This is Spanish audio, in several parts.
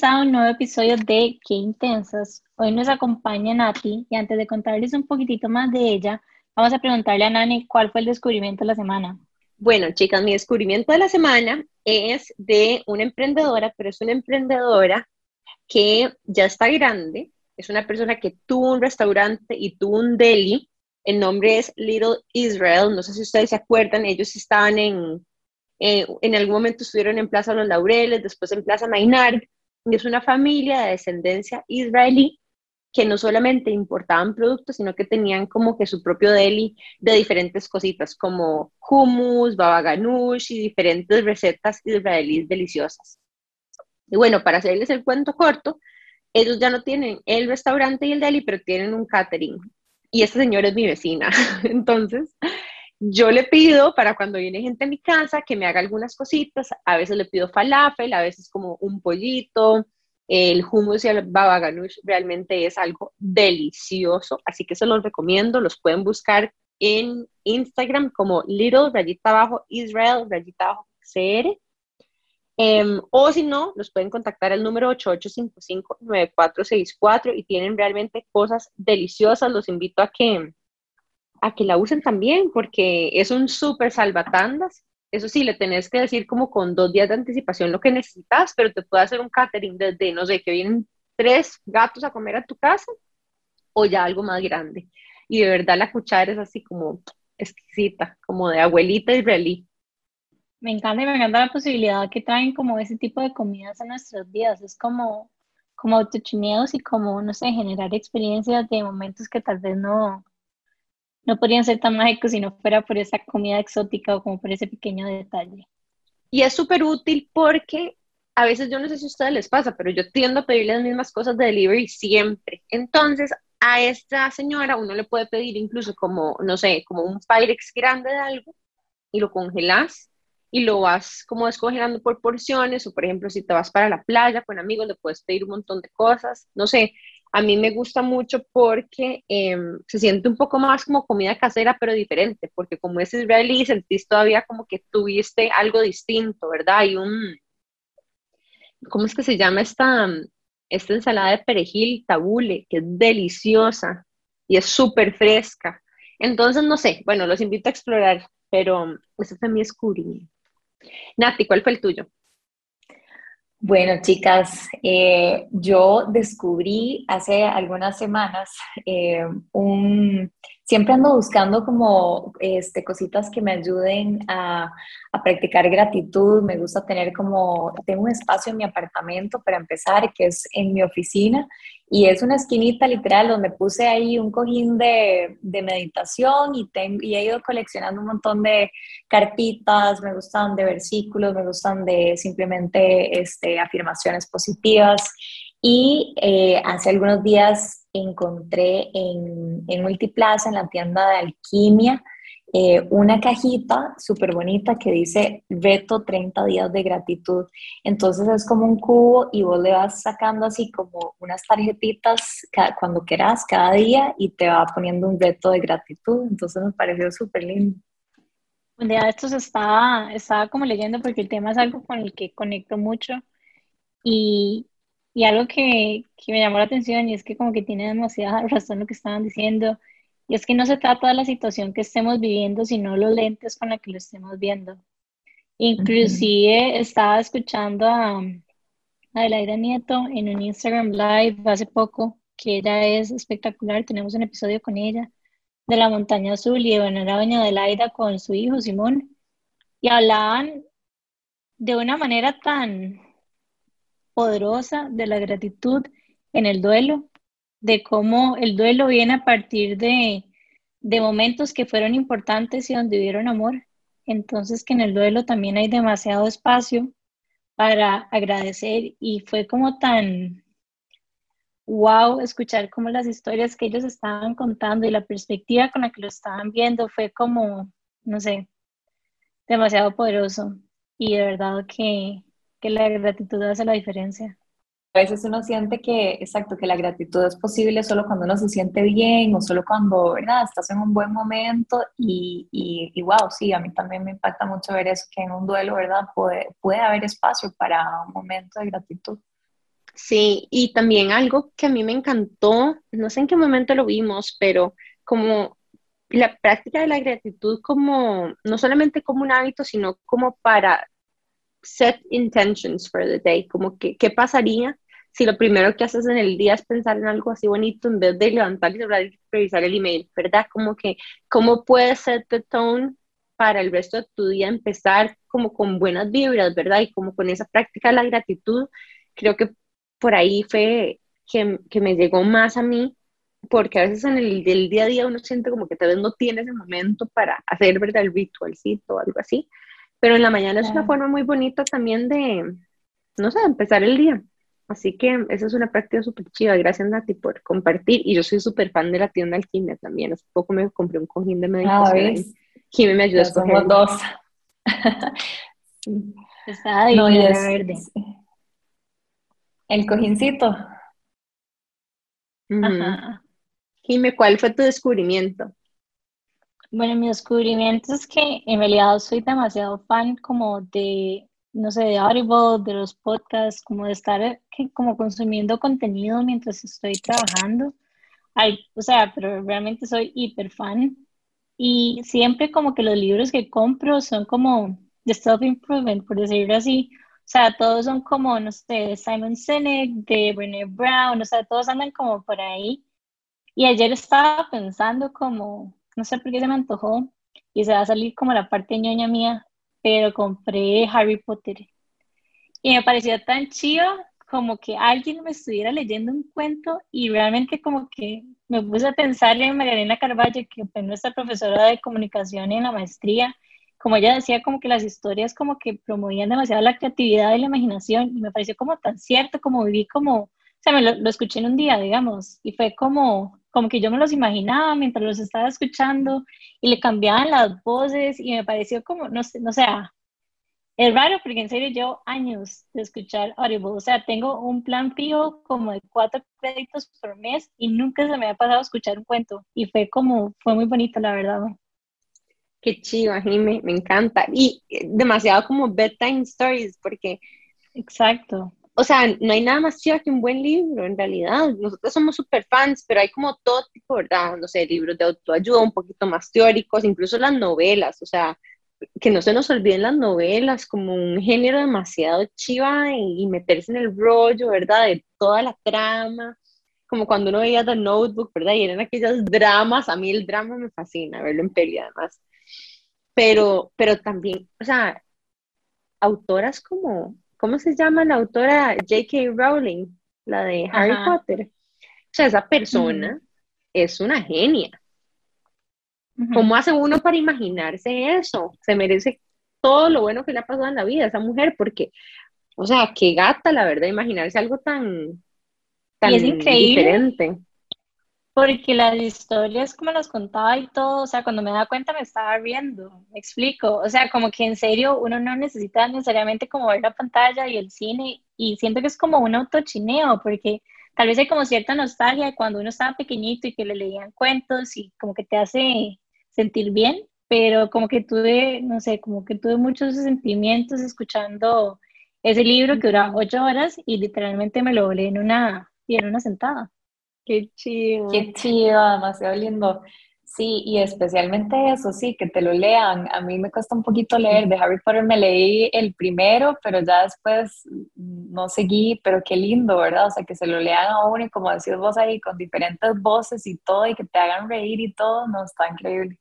Bienvenidos a un nuevo episodio de Qué Intensas. Hoy nos acompaña Nati y antes de contarles un poquitito más de ella, vamos a preguntarle a Nani cuál fue el descubrimiento de la semana. Bueno, chicas, mi descubrimiento de la semana es de una emprendedora, pero es una emprendedora que ya está grande, es una persona que tuvo un restaurante y tuvo un deli. El nombre es Little Israel. No sé si ustedes se acuerdan, ellos estaban en, eh, en algún momento estuvieron en Plaza Los Laureles, después en Plaza Maynard. Es una familia de descendencia israelí que no solamente importaban productos, sino que tenían como que su propio deli de diferentes cositas, como hummus, baba ganoush y diferentes recetas israelíes deliciosas. Y bueno, para hacerles el cuento corto, ellos ya no tienen el restaurante y el deli, pero tienen un catering. Y esta señora es mi vecina. Entonces, yo le pido para cuando viene gente a mi casa que me haga algunas cositas. A veces le pido falafel, a veces como un pollito, el hummus y el baba ganoush realmente es algo delicioso, así que se los recomiendo. Los pueden buscar en Instagram como little rayita abajo Israel rayita abajo CR. Em, o si no, los pueden contactar al número 8855-9464 y tienen realmente cosas deliciosas. Los invito a que, a que la usen también porque es un súper salvatandas eso sí, le tenés que decir como con dos días de anticipación lo que necesitas, pero te puede hacer un catering desde, no sé, que vienen tres gatos a comer a tu casa o ya algo más grande. Y de verdad la cuchara es así como exquisita, como de abuelita israelí. Me encanta y me encanta la posibilidad que traen como ese tipo de comidas a nuestros días. Es como, como autochineos y como, no sé, generar experiencias de momentos que tal vez no, no podrían ser tan mágicos si no fuera por esa comida exótica o como por ese pequeño detalle. Y es súper útil porque a veces yo no sé si a ustedes les pasa, pero yo tiendo a pedir las mismas cosas de delivery siempre. Entonces, a esta señora uno le puede pedir incluso como, no sé, como un Pyrex grande de algo y lo congelas y lo vas como descongelando por porciones o por ejemplo si te vas para la playa con amigos le puedes pedir un montón de cosas, no sé, a mí me gusta mucho porque em, se siente un poco más como comida casera, pero diferente, porque como es israelí, sentís todavía como que tuviste algo distinto, ¿verdad? Hay un, ¿cómo es que se llama esta, esta ensalada de perejil, tabule, que es deliciosa y es súper fresca? Entonces, no sé, bueno, los invito a explorar, pero ese fue mi descubrimiento. Nati, ¿cuál fue el tuyo? Bueno, chicas, eh, yo descubrí hace algunas semanas eh, un, siempre ando buscando como este, cositas que me ayuden a, a, practicar gratitud. Me gusta tener como, tengo un espacio en mi apartamento para empezar, que es en mi oficina, y es una esquinita literal donde puse ahí un cojín de, de meditación y, tengo, y he ido coleccionando un montón de carpitas, me gustan de versículos, me gustan de simplemente este, afirmaciones positivas. Y eh, hace algunos días encontré en, en Multiplaza, en la tienda de alquimia, eh, una cajita súper bonita que dice reto 30 días de gratitud. Entonces es como un cubo y vos le vas sacando así como unas tarjetitas cuando quieras cada día y te va poniendo un reto de gratitud. Entonces me pareció súper lindo. Un día de estos estaba, estaba como leyendo porque el tema es algo con el que conecto mucho y, y algo que, que me llamó la atención y es que como que tiene demasiada razón lo que estaban diciendo y es que no se trata de la situación que estemos viviendo, sino los lentes con los que lo estemos viendo. Inclusive estaba escuchando a, Adelaida Nieto en un Instagram Live hace poco, que ella es espectacular, tenemos un episodio con ella, de la montaña azul, y bueno, era doña Adelaida con su hijo Simón, y hablaban de una manera tan poderosa de la gratitud en el duelo, de cómo el duelo viene a partir de, de momentos que fueron importantes y donde hubieron amor. Entonces que en el duelo también hay demasiado espacio para agradecer y fue como tan wow escuchar como las historias que ellos estaban contando y la perspectiva con la que lo estaban viendo fue como, no sé, demasiado poderoso y de verdad que, que la gratitud hace la diferencia. A veces uno siente que, exacto, que la gratitud es posible solo cuando uno se siente bien o solo cuando, ¿verdad? Estás en un buen momento y, y, wow, sí, a mí también me impacta mucho ver eso, que en un duelo, ¿verdad? Puede, puede haber espacio para un momento de gratitud. Sí, y también algo que a mí me encantó, no sé en qué momento lo vimos, pero como la práctica de la gratitud como, no solamente como un hábito, sino como para set intentions for the day, como que, ¿qué pasaría si lo primero que haces en el día es pensar en algo así bonito en vez de levantar y revisar el email, ¿verdad? Como que, ¿cómo puedes set the tone para el resto de tu día empezar como con buenas vibras, ¿verdad? Y como con esa práctica de la gratitud, creo que por ahí fue que, que me llegó más a mí, porque a veces en el, día a día uno siente como que tal vez no tiene ese momento para hacer, ¿verdad? El ritualcito o algo así, pero en la mañana es una forma muy bonita también de, no sé, empezar el día. Así que esa es una práctica súper chiva. Gracias, Nati, por compartir. Y yo soy súper fan de la tienda Alquimia también. Hace poco me compré un cojín de meditación. Ah, me ayudó a escoger. dos. Está ahí, no, verde. El cojincito. Ajá. Jime, ¿cuál fue tu descubrimiento? Bueno, mi descubrimiento es que en realidad soy demasiado fan como de, no sé, de Audible, de los podcasts, como de estar eh, como consumiendo contenido mientras estoy trabajando. o sea, pero realmente soy hiper fan. Y siempre como que los libros que compro son como de self-improvement, por decirlo así. O sea, todos son como, no sé, de Simon Sinek, de Brené Brown, o sea, todos andan como por ahí. Y ayer estaba pensando como, no sé por qué se me antojó, y se va a salir como la parte ñoña mía, pero compré Harry Potter. Y me pareció tan chido como que alguien me estuviera leyendo un cuento y realmente como que me puse a pensar en Mariana Carvalho, que fue nuestra profesora de comunicación en la maestría, como ella decía, como que las historias como que promovían demasiado la creatividad y la imaginación, y me pareció como tan cierto, como viví como, me lo, escuché en un día, digamos, y fue como, como que yo me los imaginaba mientras los estaba escuchando, y le cambiaban las voces, y me pareció como, no sé, no sé, es raro porque en serio llevo años de escuchar Audible, o sea, tengo un plan fijo como de cuatro créditos por mes, y nunca se me ha pasado escuchar un cuento, y fue como, fue muy bonito, la verdad. Qué chido, me, me encanta. Y demasiado como bedtime stories, porque... Exacto. O sea, no hay nada más chido que un buen libro, en realidad. Nosotros somos súper fans, pero hay como todo tipo, ¿verdad? No sé, libros de autoayuda un poquito más teóricos, incluso las novelas, o sea, que no se nos olviden las novelas como un género demasiado chiva y, meterse en el rollo, ¿verdad? De toda la trama como cuando uno veía The Notebook, ¿verdad? Y eran aquellos dramas, a mí el drama me fascina, verlo en peli además pero, pero también, o sea, autoras como, ¿cómo se llama la autora J.K. Rowling? La de Harry Potter. O sea, esa persona es una genia. ¿Cómo hace uno para imaginarse eso? Se merece todo lo bueno que le ha pasado en la vida a esa mujer, porque, o sea, qué gata, la verdad, imaginarse algo tan, tan es increíble. diferente porque las historias como las contaba y todo, o sea, cuando me da cuenta me estaba riendo, me explico, o sea, como que en serio uno no necesita necesariamente como ver la pantalla y el cine y siento que es como un autochineo, porque tal vez hay como cierta nostalgia de cuando uno estaba pequeñito y que le leían cuentos y como que te hace sentir bien, pero como que tuve, no sé, como que tuve muchos sentimientos escuchando ese libro que dura ocho horas y literalmente me lo leí en una, en una sentada. Qué chido. Qué chido, demasiado lindo. Sí, y especialmente eso, sí, que te lo lean. A mí me cuesta un poquito leer. De Harry Potter me leí el primero, pero ya después no seguí, pero qué lindo, ¿verdad? O sea, que se lo lean a uno y como decís vos ahí, con diferentes voces y todo, y que te hagan reír y todo, no, está increíble.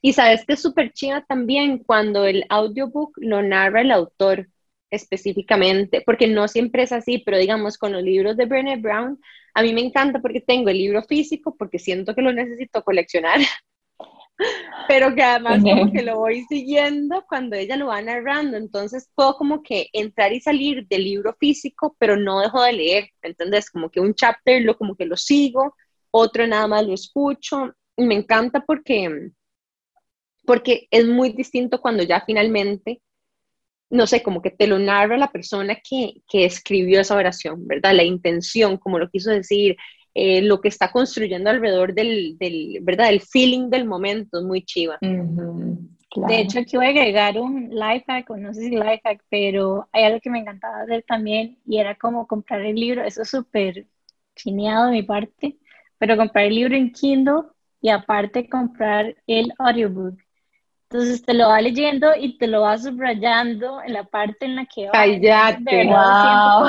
Y sabes que es súper chido también cuando el audiobook lo narra el autor específicamente, porque no siempre es así, pero digamos con los libros de Brené Brown, a mí me encanta porque tengo el libro físico, porque siento que lo necesito coleccionar, pero que además como que lo voy siguiendo cuando ella lo va narrando, entonces puedo como que entrar y salir del libro físico, pero no dejo de leer, ¿entendés? Como que un chapter lo como que lo sigo, otro nada más lo escucho, y me encanta porque, porque es muy distinto cuando ya finalmente no sé, como que te lo narra la persona que, escribió esa oración, ¿verdad? La intención, como lo quiso decir, eh, lo que está construyendo alrededor del, ¿verdad? El feeling del momento, es muy chiva. De hecho, aquí voy a agregar un life hack, o no sé si life hack, pero hay algo que me encantaba hacer también y era como comprar el libro, eso es súper chineado de mi parte, pero comprar el libro en Kindle y aparte comprar el audiobook. Entonces te lo va leyendo y te lo va subrayando en la parte en la que va. Cállate, wow.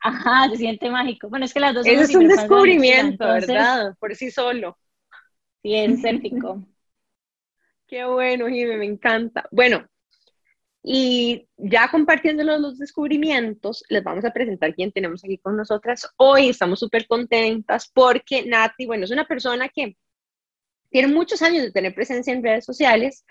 ajá, se siente mágico. Bueno, es que las dos Eso es un descubrimiento, ¿verdad? Por sí solo. Sí, es épico. Qué bueno, Jimmy, me encanta. Bueno, y ya compartiendo los descubrimientos, les vamos a presentar quién tenemos aquí con nosotras hoy. Estamos súper contentas porque Nati, bueno, es una persona que tiene muchos años de tener presencia en redes sociales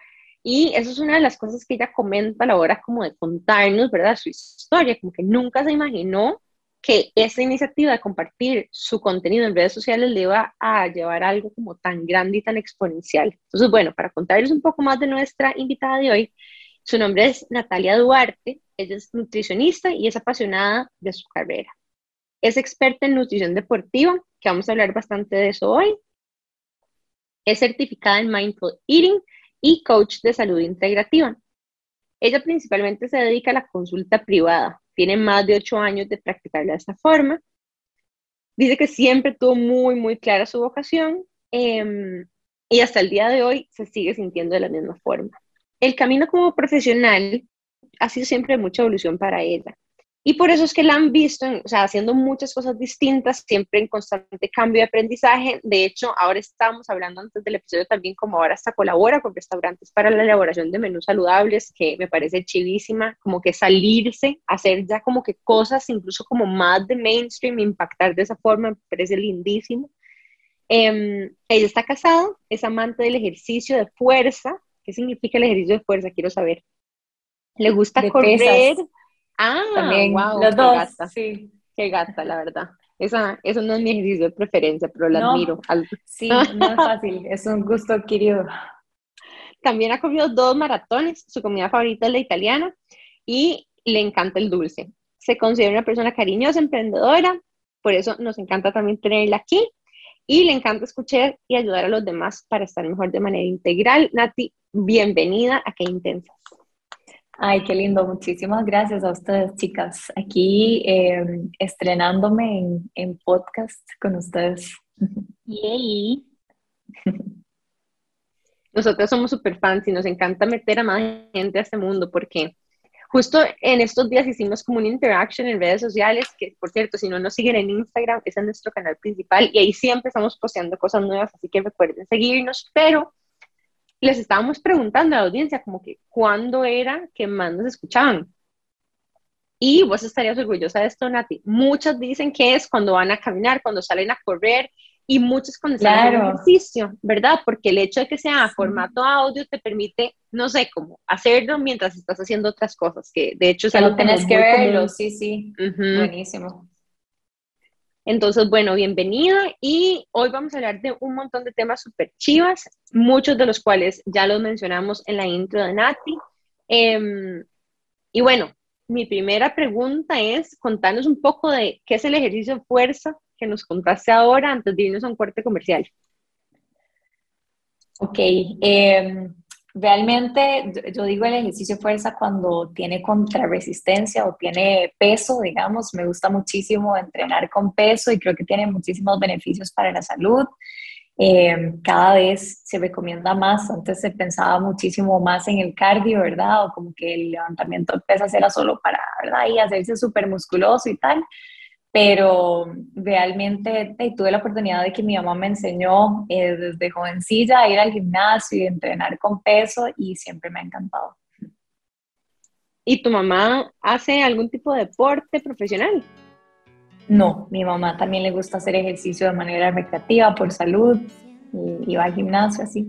y eso es una de las cosas que ella comenta a la hora como de contarnos, ¿verdad? Su historia, como que nunca se imaginó que esta iniciativa de compartir su contenido en redes sociales le iba a llevar a algo como tan grande y tan exponencial. Entonces, bueno, para contarles un poco más de nuestra invitada de hoy, su nombre es Natalia Duarte, ella es nutricionista y es apasionada de su carrera. Es experta en nutrición deportiva, que vamos a hablar bastante de eso hoy. Es certificada en Mindful Eating y coach de salud integrativa. Ella principalmente se dedica a la consulta privada, tiene más de ocho años de practicarla de esta forma. Dice que siempre tuvo muy, muy clara su vocación em, y hasta el día de hoy se sigue sintiendo de la misma forma. El camino como profesional ha sido siempre mucha evolución para ella. Y por eso es que la han visto, o sea, haciendo muchas cosas distintas, siempre en constante cambio de aprendizaje. De hecho, ahora estamos hablando antes del episodio también como ahora hasta colabora con restaurantes para la elaboración de menús saludables, que me parece chivísima, como que salirse, hacer ya como que cosas incluso como más de mainstream, impactar de esa forma, me parece lindísimo. Em, ella está casada, es amante del ejercicio de fuerza. ¿Qué significa el ejercicio de fuerza? Quiero saber. Le gusta correr. Ah, también wow, los dos. Gata. Sí. Qué gata, la verdad. Esa, eso no es mi ejercicio de preferencia, pero la admiro. Sí, no es fácil, es un gusto adquirido. También ha comido dos maratones, su comida favorita es la italiana y le encanta el dulce. Se considera una persona cariñosa, emprendedora, por eso nos encanta también tenerla aquí y le encanta escuchar y ayudar a los demás para estar mejor de manera integral. Nati, bienvenida a Qué Intensas. Ay, qué lindo. Muchísimas gracias a ustedes, chicas. Aquí eh, estrenándome en, podcast con ustedes. Yay. Nosotros somos super fans y nos encanta meter a más gente a este mundo porque justo en estos días hicimos como una interaction en redes sociales, que por cierto, si no nos siguen en Instagram, es en nuestro canal principal y ahí siempre estamos posteando cosas nuevas, así que recuerden seguirnos, pero les estábamos preguntando a la audiencia como que cuándo era que más nos escuchaban. Y vos estarías orgullosa de esto, Nati. Muchas dicen que es cuando van a caminar, cuando salen a correr y muchos cuando salen a ejercicio, ¿verdad? Porque el hecho de que sea formato audio te permite, no sé, cómo hacerlo mientras estás haciendo otras cosas, que de hecho es algo que tenés que verlo, sí, sí. Buenísimo. Entonces, bueno, bienvenida y hoy vamos a hablar de un montón de temas súper chivas, muchos de los cuales ya los mencionamos en la intro de Nati. Em, y bueno, mi primera pregunta es contarnos un poco de qué es el ejercicio de fuerza que nos contaste ahora antes de irnos a un corte comercial. Ok, eh, Realmente yo digo el ejercicio fuerza cuando tiene contrarresistencia o tiene peso, digamos. Me gusta muchísimo entrenar con peso y creo que tiene muchísimos beneficios para la salud. Eh, cada vez se recomienda más. Antes se pensaba muchísimo más en el cardio, ¿verdad? O como que el levantamiento de pesas era solo para, ¿verdad? Y hacerse súper musculoso y tal pero realmente tuve la oportunidad de que mi mamá me enseñó eh, desde jovencilla a ir al gimnasio y entrenar con peso y siempre me ha encantado. ¿Y tu mamá hace algún tipo de deporte profesional? No, mi mamá también le gusta hacer ejercicio de manera recreativa, por salud, y, y va al gimnasio así.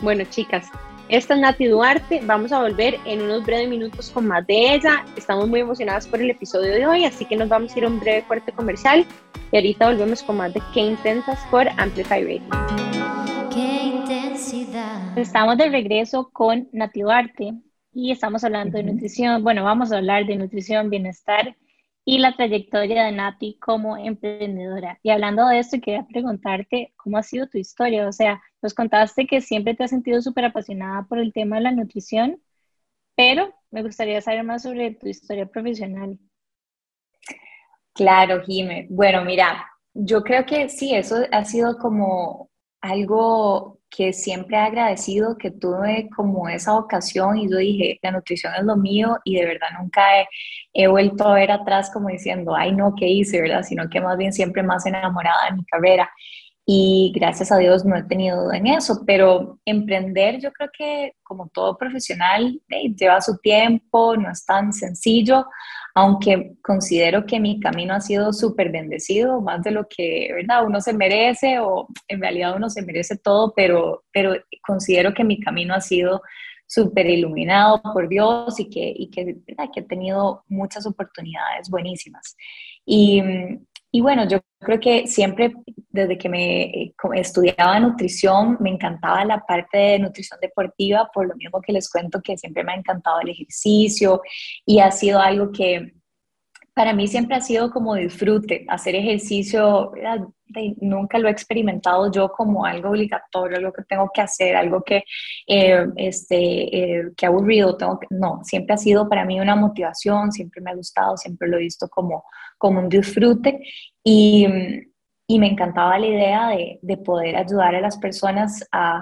Bueno, chicas, esta es Nati Duarte, vamos a volver en unos breves minutos con más de ella. Estamos muy emocionadas por el episodio de hoy, así que nos vamos a ir a un breve corte comercial y ahorita volvemos con más de Qué Intensas por Amplify Radio. Qué intensidad. Estamos de regreso con Nati Duarte y estamos hablando de nutrición. Bueno, vamos a hablar de nutrición, bienestar y la trayectoria de Nati como emprendedora. Y hablando de esto, quería preguntarte cómo ha sido tu historia. O sea, nos contaste que siempre te has sentido súper apasionada por el tema de la nutrición, pero me gustaría saber más sobre tu historia profesional. Claro, Jime. Bueno, mira, yo creo que sí, eso ha sido como algo que siempre he agradecido, que tuve como esa ocasión y yo dije, la nutrición es lo mío y de verdad nunca he, vuelto a ver atrás como diciendo, ay no, ¿qué hice? ¿verdad? Sino que más bien siempre más enamorada de mi carrera y gracias a Dios no he tenido duda en eso, pero emprender yo creo que como todo profesional lleva su tiempo, no es tan sencillo, aunque considero que mi camino ha sido súper bendecido, más de lo que ¿verdad? uno se merece o en realidad uno se merece todo, pero, pero considero que mi camino ha sido súper iluminado por Dios y que, y que, que he tenido muchas oportunidades buenísimas. Y, y bueno, yo creo que siempre desde que me eh, estudiaba nutrición me encantaba la parte de nutrición deportiva, por lo mismo que les cuento que siempre me ha encantado el ejercicio y ha sido algo que para mí siempre ha sido como disfrute, hacer ejercicio, nunca lo he experimentado yo como algo obligatorio, algo que tengo que hacer, algo que, eh, este, eh, aburrido, tengo no, siempre ha sido para mí una motivación, siempre me ha gustado, siempre lo he visto como, como un disfrute y, y me encantaba la idea de, de, poder ayudar a las personas a,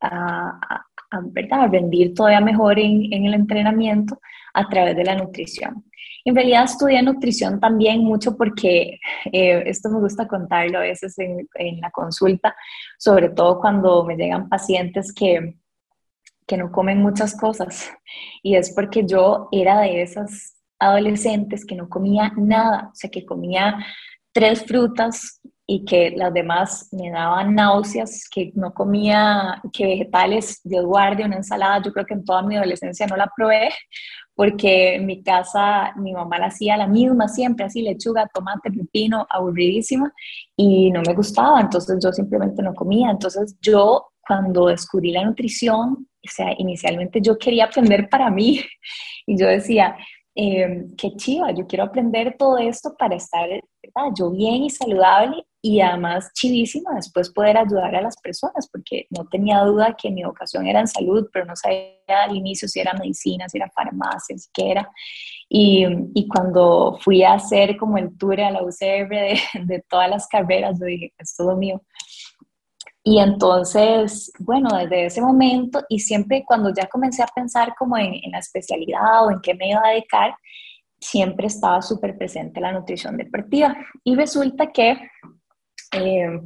a, a, a rendir todavía mejor en, en el entrenamiento a través de la nutrición. En realidad estudié nutrición también mucho porque eh, esto me gusta contarlo a veces en, en, la consulta, sobre todo cuando me llegan pacientes que, que no comen muchas cosas. Y es porque yo era de esas adolescentes que no comía nada, o sea, que comía tres frutas y que las demás me daban náuseas, que no comía, que vegetales, de guardia, una ensalada, yo creo que en toda mi adolescencia no la probé, porque en mi casa mi mamá la hacía la misma siempre, así lechuga, tomate, pepino, aburridísima, y no me gustaba, entonces yo simplemente no comía. Entonces yo cuando descubrí la nutrición, o sea, inicialmente yo quería aprender para mí, y yo decía, eh, qué chiva, yo quiero aprender todo esto para estar yo bien y saludable y además chivísima después poder ayudar a las personas, porque no tenía duda que mi vocación era en salud, pero no sabía al inicio si era medicina, si era farmacia, si qué era. Y, y, cuando fui a hacer como el tour a la UCR de, de todas las carreras, yo dije, es todo mío. Y entonces, bueno, desde ese momento y siempre cuando ya comencé a pensar como en, en la especialidad o en qué me iba a dedicar, siempre estaba súper presente la nutrición deportiva. Y resulta que eh,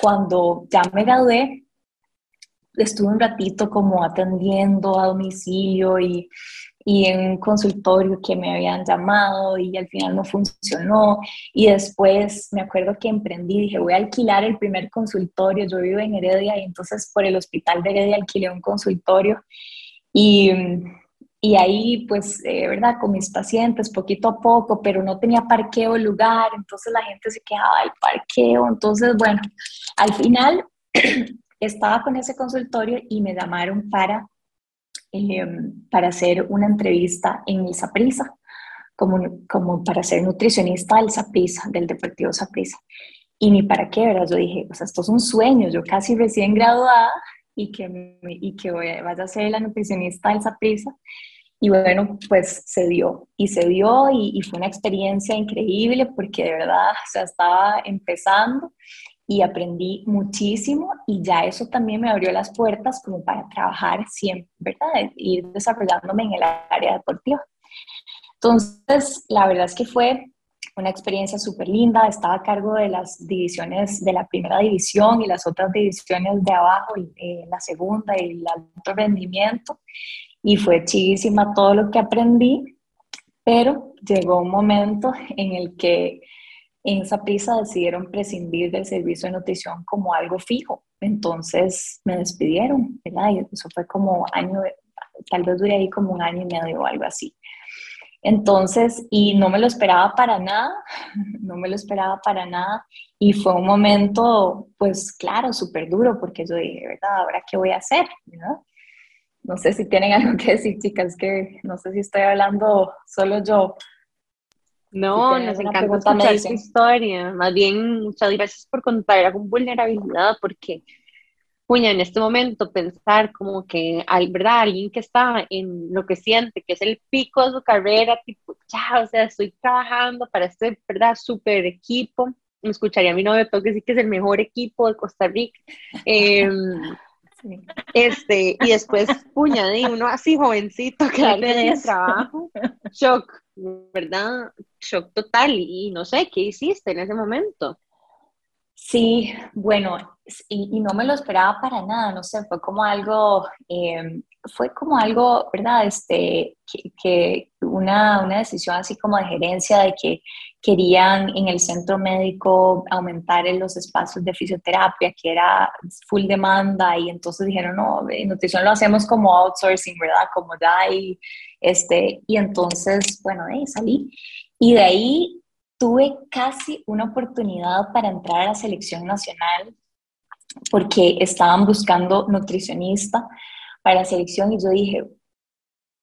cuando ya me gradué, estuve un ratito como atendiendo a domicilio y, y en un consultorio que me habían llamado y al final no funcionó. Y después me acuerdo que emprendí, dije, voy a alquilar el primer consultorio. Yo vivo en Heredia y entonces por el hospital de Heredia alquilé un consultorio. Y y ahí, pues, eh, ¿verdad? Con mis pacientes, poquito a poco, pero no tenía parqueo lugar, entonces la gente se quejaba del parqueo. Entonces, bueno, al final estaba con ese consultorio y me llamaron para, em, para hacer una entrevista en el Saprisa, como, como para ser nutricionista del Saprisa, del Deportivo Saprisa. Y ni para qué, ¿verdad? Yo dije, pues esto es un sueño, yo casi recién graduada y que, y que vaya a ser la nutricionista del Saprisa. Y bueno, pues se dio y se dio y, fue una experiencia increíble porque de verdad, o estaba empezando y aprendí muchísimo y ya eso también me abrió las puertas como para trabajar siempre, ¿verdad? Ir desarrollándome en el área deportiva. Entonces, la verdad es que fue una experiencia súper linda. Estaba a cargo de las divisiones de la primera división y las otras divisiones de abajo, eh, la segunda y el alto rendimiento. Y fue chidísima todo lo que aprendí, pero llegó un momento en el que en esa prisa decidieron prescindir del servicio de nutrición como algo fijo. Entonces me despidieron, ¿verdad? Y eso fue como año, tal vez duré ahí como un año y medio o algo así. Entonces, y no me lo esperaba para nada, no me lo esperaba para nada. Y fue un momento, pues claro, súper duro, porque yo dije, ¿verdad? ¿Ahora qué voy a hacer? ¿no? no sé si tienen algo que decir, chicas, que no sé si estoy hablando solo yo. No, nos encanta escuchar tu historia. Más bien, muchas gracias por contar con vulnerabilidad, porque, puña, en este momento pensar como que ¿verdad? Alguien que está en lo que siente, que es el pico de su carrera, tipo, ya, o sea, estoy trabajando para este, ¿verdad? Super equipo. Me escucharía a mi novio que sí que es el mejor equipo de Costa Rica. Eh, Este, y después, puña, y uno así jovencito que de trabajo, shock, ¿verdad? Shock total. Y no sé, ¿qué hiciste en ese momento? Sí, bueno, y, no me lo esperaba para nada, no sé, fue como algo, em, fue como algo, ¿verdad? Este, que, una, una, decisión así como de gerencia de que querían en el centro médico aumentar en los espacios de fisioterapia, que era full demanda, y entonces dijeron, no, en nutrición lo hacemos como outsourcing, ¿verdad? Como ya, y, este, y entonces, bueno, ahí salí. Y de ahí tuve casi una oportunidad para entrar a la selección nacional porque estaban buscando nutricionista para la selección y yo dije,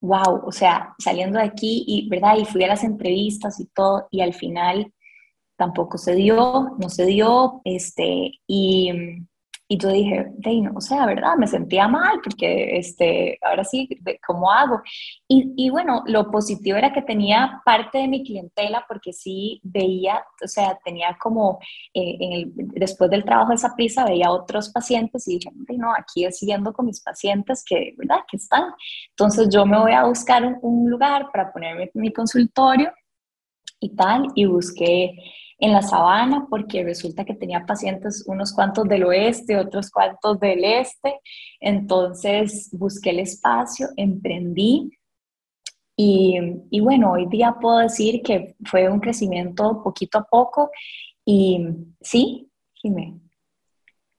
wow, o sea, saliendo de aquí y, ¿verdad? Y fui a las entrevistas y todo y al final tampoco se dio, no se dio, este, y y yo dije, o sea, ¿verdad? Me sentía mal porque, este, ahora sí, ¿cómo hago? Y, y, bueno, lo positivo era que tenía parte de mi clientela porque sí veía, o sea, tenía como, eh, en el, después del trabajo de esa prisa, veía otros pacientes y dije, no, aquí siguiendo con mis pacientes que, ¿verdad? Que están. Entonces yo me voy a buscar un, un lugar para ponerme mi consultorio y tal, y busqué en la sabana porque resulta que tenía pacientes unos cuantos del oeste, otros cuantos del este. Entonces busqué el espacio, emprendí y, y, bueno, hoy día puedo decir que fue un crecimiento poquito a poco y sí, Jimé.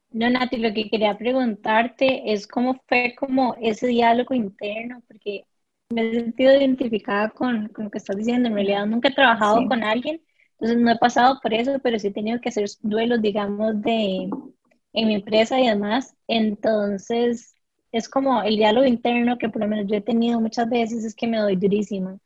No, Nati, lo que quería preguntarte es cómo fue como ese diálogo interno, porque me he sentido identificada con, con lo que estás diciendo. En realidad nunca he trabajado con alguien entonces no he pasado por eso, pero sí he tenido que hacer duelos, digamos, de en mi empresa y demás. Entonces es como el diálogo interno que por lo menos yo he tenido muchas veces es que me doy durísima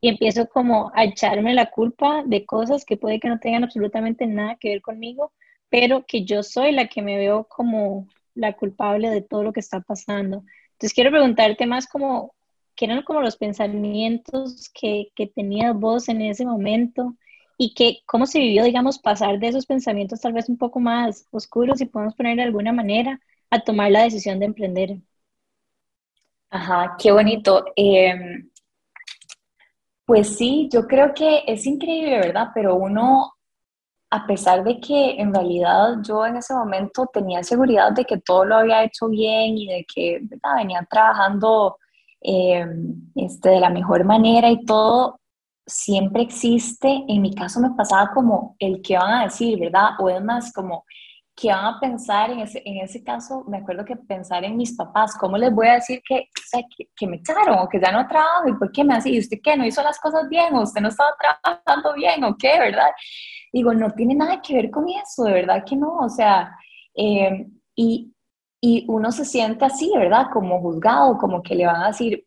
y empiezo como a echarme la culpa de cosas que puede que no tengan absolutamente nada que ver conmigo, pero que yo soy la que me veo como la culpable de todo lo que está pasando. Entonces quiero preguntarte más como, ¿qué eran como los pensamientos que, que tenías vos en ese momento? Y que cómo se vivió, digamos, pasar de esos pensamientos tal vez un poco más oscuros, si podemos poner de alguna manera, a tomar la decisión de emprender. Ajá, qué bonito. Em, pues sí, yo creo que es increíble, ¿verdad? Pero uno, a pesar de que en realidad yo en ese momento tenía seguridad de que todo lo había hecho bien y de que venía trabajando em, este, de la mejor manera y todo, siempre existe, en mi caso me pasaba como el que van a decir, ¿verdad? O es más como que van a pensar en ese, en ese caso, me acuerdo que pensar en mis papás, ¿cómo les voy a decir que, que, me echaron o que ya no trabajo y por qué me hace? ¿Y usted qué? ¿No hizo las cosas bien? ¿O usted no estaba trabajando bien? ¿O qué? ¿Verdad? Digo, no tiene nada que ver con eso, de verdad que no. O sea, eh, y, y uno se siente así, ¿verdad? Como juzgado, como que le van a decir,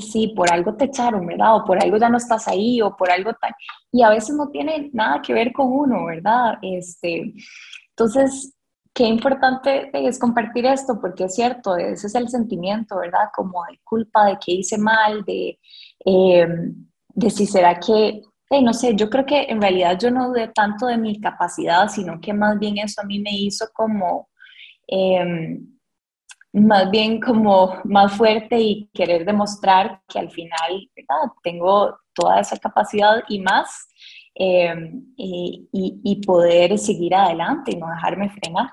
sí, por algo te echaron, ¿verdad? O por algo ya no estás ahí, o por algo tal. Y a veces no tiene nada que ver con uno, ¿verdad? Este, entonces, qué importante es compartir esto, porque es cierto, ese es el sentimiento, ¿verdad? Como de culpa, de que hice mal, de, em, de si será que, no sé, yo creo que en realidad yo no dudé tanto de mi capacidad, sino que más bien eso a mí me hizo como... Eh, más bien como más fuerte y querer demostrar que al final tengo toda esa capacidad y más em, y, poder seguir adelante y no dejarme frenar.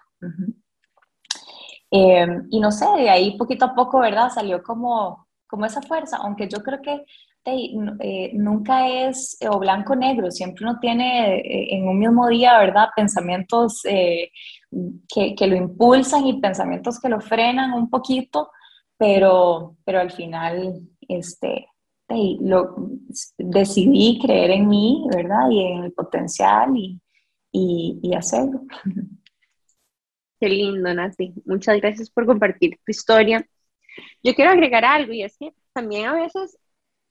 Em, y no sé, de ahí poquito a poco, ¿verdad? Salió como, como esa fuerza, aunque yo creo que eh, nunca es o blanco negro, siempre uno tiene eh, en un mismo día, ¿verdad? Pensamientos eh, que, que, lo impulsan y pensamientos que lo frenan un poquito, pero, pero al final este, lo, decidí creer en mí, ¿verdad? Y en el potencial y, y, y hacerlo. Qué lindo, Nati. Muchas gracias por compartir tu historia. Yo quiero agregar algo y es que también a veces,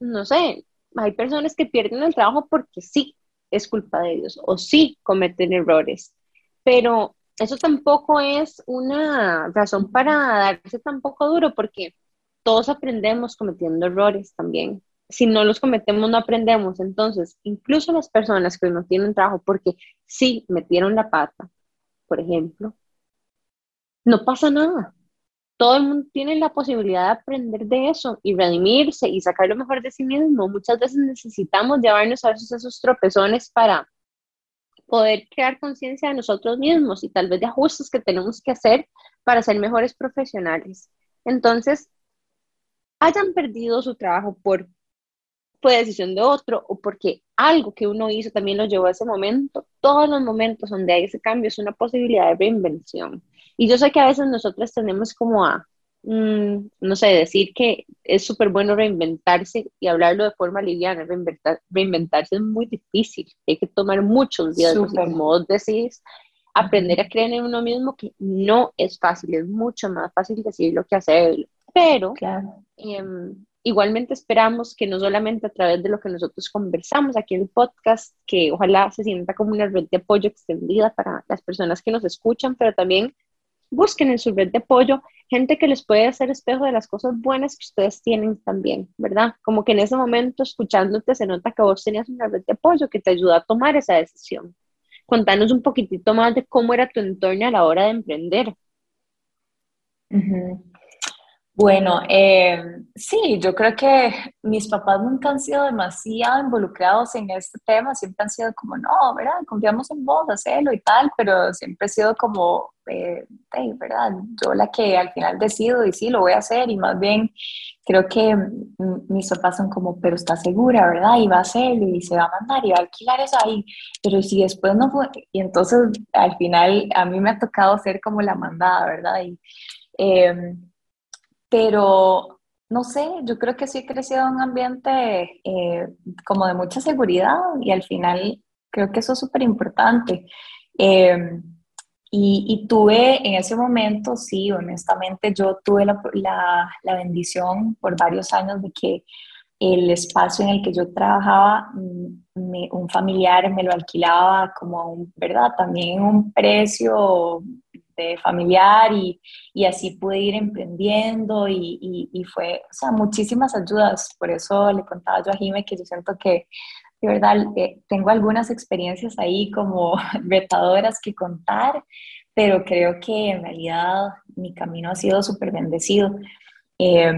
no sé, hay personas que pierden el trabajo porque sí es culpa de ellos o sí cometen errores, pero eso tampoco es una razón para darse tampoco duro porque todos aprendemos cometiendo errores también. Si no los cometemos, no aprendemos. Entonces, incluso las personas que no tienen trabajo porque sí metieron la pata, por ejemplo, no pasa nada. Todo el mundo tiene la posibilidad de aprender de eso y redimirse y sacar lo mejor de sí mismo. Muchas veces necesitamos llevarnos a esos, esos tropezones para poder crear conciencia de nosotros mismos y tal vez de ajustes que tenemos que hacer para ser mejores profesionales. Entonces, hayan perdido su trabajo por decisión de otro o porque algo que uno hizo también lo llevó a ese momento, todos los momentos donde hay ese cambio es una posibilidad de reinvención. Y yo sé que a veces nosotros tenemos como a, mm, no sé, decir que es súper bueno reinventarse y hablarlo de forma liviana, reinventar, reinventarse es muy difícil, hay que tomar muchos días, como vos decís, aprender a creer en uno mismo que no es fácil, es mucho más fácil decirlo que hacerlo, pero claro. Em, igualmente esperamos que no solamente a través de lo que nosotros conversamos aquí en el podcast, que ojalá se sienta como una red de apoyo extendida para las personas que nos escuchan, pero también busquen en su red de apoyo gente que les puede hacer espejo de las cosas buenas que ustedes tienen también, ¿verdad? Como que en ese momento escuchándote se nota que vos tenías una red de apoyo que te ayuda a tomar esa decisión. Contanos un poquitito más de cómo era tu entorno a la hora de emprender. Bueno, eh, sí, yo creo que mis papás nunca han sido demasiado involucrados en este tema, siempre han sido como, no, ¿verdad? Confiamos en vos, hacelo y tal, pero siempre he sido como, eh, ¿verdad? Yo la que al final decido y sí, lo voy a hacer y más bien creo que mis papás son como, pero está segura, ¿verdad? Y va a hacerlo y se va a mandar y va a alquilar eso ahí, pero si después no fue, y entonces al final a mí me ha tocado ser como la mandada, ¿verdad? Y, eh, pero no sé, yo creo que sí he crecido en un ambiente eh, como de mucha seguridad y al final creo que eso es súper importante. Em, y, tuve en ese momento, sí, honestamente, yo tuve la, la, bendición por varios años de que el espacio en el que yo trabajaba, mm, un familiar me lo alquilaba como, ¿verdad? También un precio de familiar y, y, así pude ir emprendiendo y, y, fue, o sea, muchísimas ayudas. Por eso le contaba yo a Jime que yo siento que de verdad eh, tengo algunas experiencias ahí como retadoras que contar, pero creo que en realidad mi camino ha sido súper bendecido. Eh,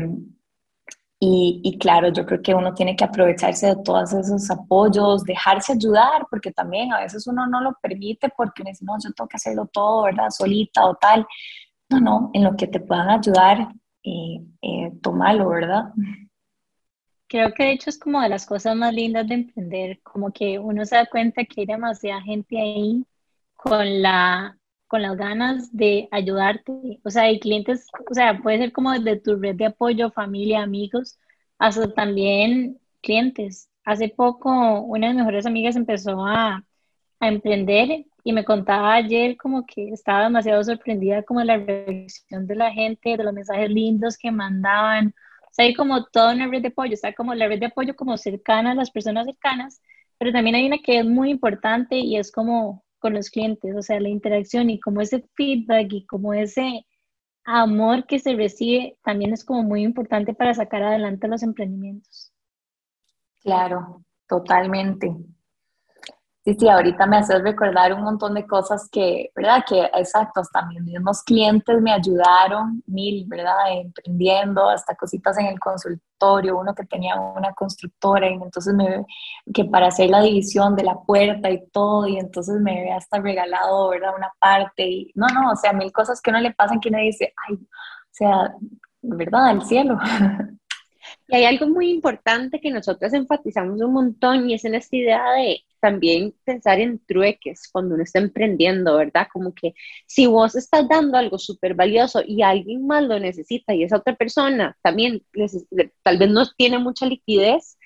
y, claro, yo creo que uno tiene que aprovecharse de todos esos apoyos, dejarse ayudar, porque también a veces uno no lo permite porque uno dice, no, yo tengo que hacerlo todo, ¿verdad? Solita o tal. No, no, en lo que te puedan ayudar, eh, eh, tómalo, ¿verdad? Creo que de hecho es como de las cosas más lindas de emprender, como que uno se da cuenta que hay demasiada gente ahí con la con las ganas de ayudarte. O sea, hay clientes, o sea, puede ser como de tu red de apoyo, familia, amigos, hasta también clientes. Hace poco una de mis mejores amigas empezó a, a emprender y me contaba ayer como que estaba demasiado sorprendida como la reacción de la gente, de los mensajes lindos que mandaban. O sea, hay como toda una red de apoyo, está como la red de apoyo como cercana a las personas cercanas, pero también hay una que es muy importante y es como con los clientes, o sea, la interacción y como ese feedback y como ese amor que se recibe también es como muy importante para sacar adelante los emprendimientos. Claro, totalmente. Sí, sí, ahorita me haces recordar un montón de cosas que, ¿verdad? Que exacto, hasta mis mismos clientes me ayudaron, mil, ¿verdad? Emprendiendo, hasta cositas en el consultorio, uno que tenía una constructora y entonces me, que para hacer la división de la puerta y todo, y entonces me había hasta regalado, ¿verdad? Una parte, y no, no, o sea, mil cosas que uno le pasan que uno dice, ay, o sea, ¿verdad? El cielo. Y hay algo muy importante que nosotros enfatizamos un montón y es en esta idea de también pensar en trueques cuando uno está emprendiendo, ¿verdad? Como que si vos estás dando algo súper valioso y alguien más lo necesita y esa otra persona también tal vez no tiene mucha liquidez,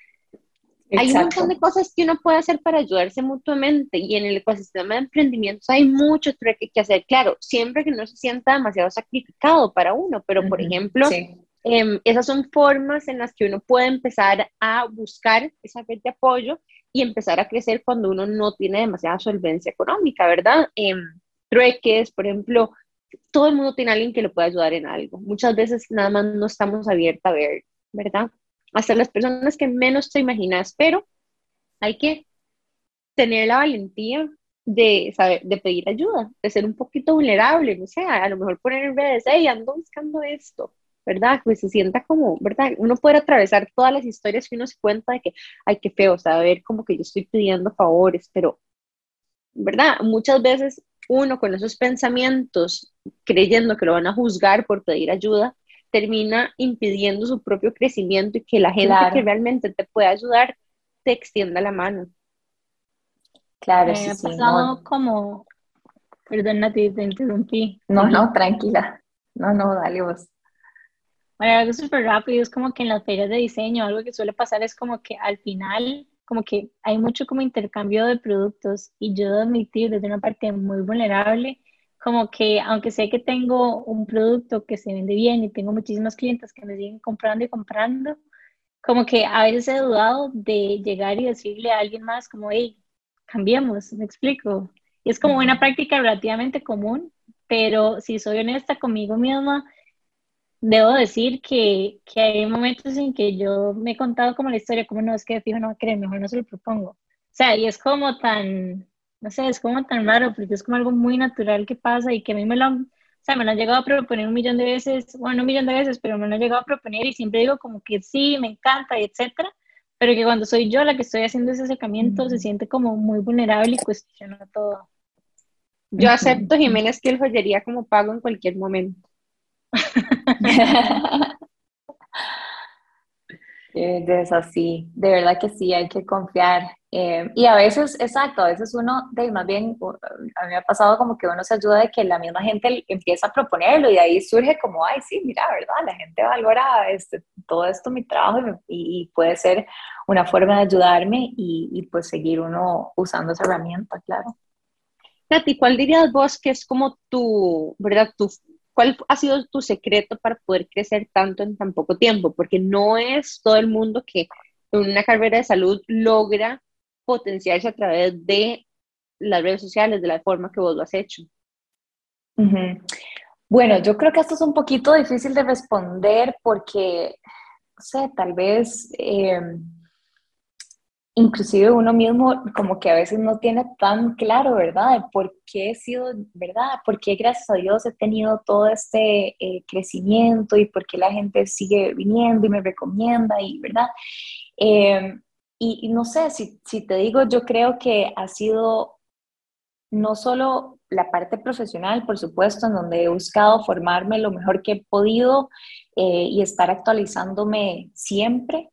hay un montón de cosas que uno puede hacer para ayudarse mutuamente y en el ecosistema de emprendimientos hay mucho trueque que hacer. Claro, siempre que no se sienta demasiado sacrificado para uno, pero por ejemplo, Em, esas son formas en las que uno puede empezar a buscar esa red de apoyo y empezar a crecer cuando uno no tiene demasiada solvencia económica, ¿verdad? Eh, trueques, por ejemplo, todo el mundo tiene alguien que lo pueda ayudar en algo. Muchas veces nada más no estamos abiertos a ver, ¿verdad? Hasta las personas que menos te imaginas, pero hay que tener la valentía de, saber, de pedir ayuda, de ser un poquito vulnerable, no sé, a lo mejor poner en redes, hey, ando buscando esto, ¿verdad? Pues se sienta como, ¿verdad? Uno puede atravesar todas las historias que uno se cuenta de que, ay, qué feo, o sea, ver como que yo estoy pidiendo favores, pero, ¿verdad? Muchas veces uno con esos pensamientos, creyendo que lo van a juzgar por pedir ayuda, termina impidiendo su propio crecimiento y que la gente que realmente te puede ayudar te extienda la mano. Claro, sí, ha pasado como, perdón, Nati, te interrumpí. No, no, tranquila. No, no, dale vos. Bueno, algo súper rápido, es como que en las ferias de diseño, algo que suele pasar es como que al final, como que hay mucho como intercambio de productos y yo debo admitir desde una parte muy vulnerable, como que aunque sé que tengo un producto que se vende bien y tengo muchísimas clientes que me siguen comprando y comprando, como que a veces he dudado de llegar y decirle a alguien más como, hey, cambiemos, me explico. Y es como una práctica relativamente común, pero si soy honesta conmigo misma, debo decir que, que, hay momentos en que yo me he contado como la historia, como no, es que fijo no va a creer, mejor no se lo propongo. O sea, y es como tan, no sé, es como tan raro, porque es como algo muy natural que pasa y que a mí me lo, o sea, me lo han llegado a proponer un millón de veces, bueno, un millón de veces, pero me lo han llegado a proponer y siempre digo como que sí, me encanta, y etcétera, pero que cuando soy yo la que estoy haciendo ese acercamiento se siente como muy vulnerable y cuestiona todo. Yo acepto Jiménez que el joyería como pago en cualquier momento. Es así, de verdad que sí, hay que confiar. Eh, y a veces, exacto, a veces uno, de, más bien, a mí me ha pasado como que uno se ayuda de que la misma gente empieza a proponerlo y ahí surge como, ay, sí, mira, ¿verdad? La gente valora este, todo esto, mi trabajo y, puede ser una forma de ayudarme y, y, pues seguir uno usando esa herramienta, claro. Nati, ¿cuál dirías vos que es como tu, ¿verdad? Tu ¿Cuál ha sido tu secreto para poder crecer tanto en tan poco tiempo? Porque no es todo el mundo que en una carrera de salud logra potenciarse a través de las redes sociales, de la forma que vos lo has hecho. Bueno, yo creo que esto es un poquito difícil de responder porque, no sé, tal vez... Eh, inclusive uno mismo como que a veces no tiene tan claro, ¿verdad? por qué he sido, ¿verdad? ¿Por qué gracias a Dios he tenido todo este eh, crecimiento y por qué la gente sigue viniendo y me recomienda y, ¿verdad? Em, y, no sé, si, si te digo, yo creo que ha sido no solo la parte profesional, por supuesto, en donde he buscado formarme lo mejor que he podido eh, y estar actualizándome siempre,